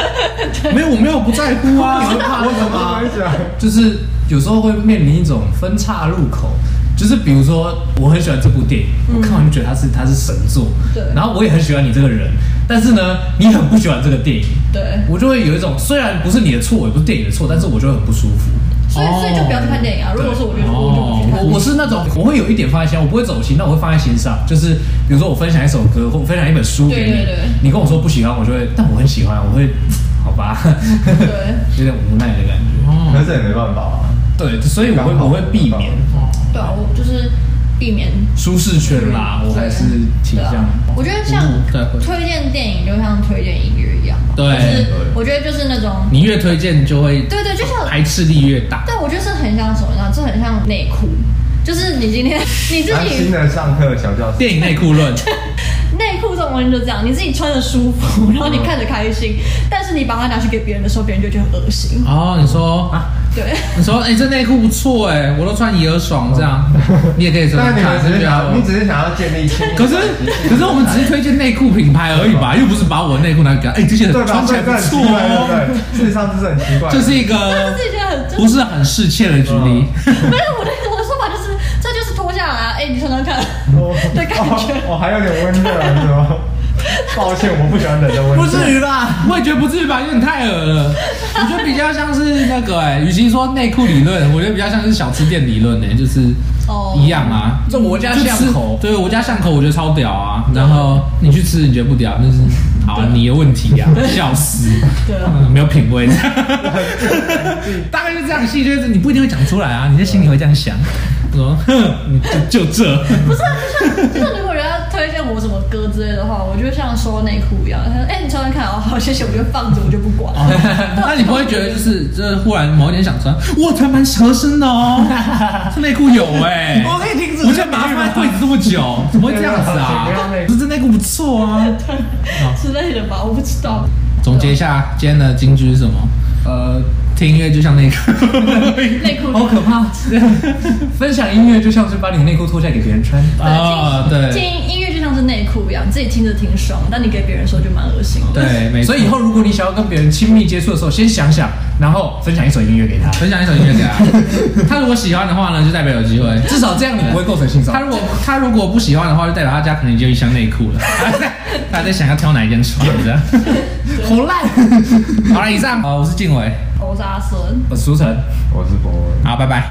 没有，我没有不在乎啊，你是怕什么？就是有时候会面临一种分岔路口。就是比如说，我很喜欢这部电影，嗯、我看完就觉得它是它是神作，对。然后我也很喜欢你这个人，但是呢，你很不喜欢这个电影，对。我就会有一种，虽然不是你的错，也不是电影的错，但是我就会很不舒服。所以，所以就不要去看电影啊。如果是我觉得我就不去看。我我是那种我会有一点放在心，我不会走心，那我会放在心上。就是比如说我分享一首歌，或分享一本书给你，对对对，你跟我说不喜欢，我就会，但我很喜欢，我会，好吧，对，有点无奈的感觉。哦，但是也没办法啊。对，所以我会我会避免。对啊，我就是避免舒适圈啦，我还是倾向。我觉得像推荐电影，就像推荐音乐一样。对，就是我觉得就是那种你越推荐就会对对，就像排斥力越大。对，我觉得是很像什么呢？这很像内裤，就是你今天 你自己新的上课小教室，电影内裤论。内裤这种东西就这样，你自己穿着舒服，然后你看着开心，但是你把它拿去给别人的时候，别人就觉得很恶心。哦，你说啊？对，你说哎，这内裤不错哎，我都穿以耳爽这样，你也可以这样看。你只是想，你只是想要建立亲密。可是可是我们只是推荐内裤品牌而已吧，又不是把我的内裤拿给他。哎，这些 穿起来不错哦。事实上这是很奇怪，这是一个不是很适切的举例。没有，我的我的说法就是，这就是脱下来，哎，你穿穿看的感觉。我还有点温热，是吗？抱歉，我不喜欢冷的温度。不至于吧？我也觉得不至于吧，有点太恶了。我觉得比较像是那个哎、欸，与其说内裤理论，我觉得比较像是小吃店理论呢、欸，就是一样啊。这我家巷口，对我家巷口，我觉得超屌啊。然后你去吃，你觉得不屌，那是好你的问题呀，笑死。对，没有品味。大概就这样，戏就是你不一定会讲出来啊，你在心里会这样想，说哼，你就就这。不是，就像就像如果人家推荐我什么歌之类的话，我就像收内裤一样。他说：“哎，你穿穿看哦，好谢谢。”我就放着，我就不管。那你不会觉得就是这忽然某一天想穿，哇，穿蛮合身的哦。这内裤有哎，我可以停止。我现在把它放在柜子这么久，怎么会这样子啊？不是这内裤不错啊，之类的吧？我不知道。总结一下今天的金句是什么？呃。听音乐就像 内裤，内裤好可怕。分享音乐就像是把你的内裤脱下来给别人穿啊，对。听音乐就像是内裤一样，自己听着挺爽，但你给别人说就蛮恶心的。对，没错。所以以后如果你想要跟别人亲密接触的时候，先想想，然后分享一首音乐给他，分享一首音乐给他。他如果喜欢的话呢，就代表有机会，至少这样你不会构成性骚扰。他如果他如果不喜欢的话，就代表他家可能就一箱内裤了。他在想要挑哪一件穿这样，好烂。好了，以上，好，我是晋玮。我是阿孙，我是苏晨，我是博文，好，拜拜。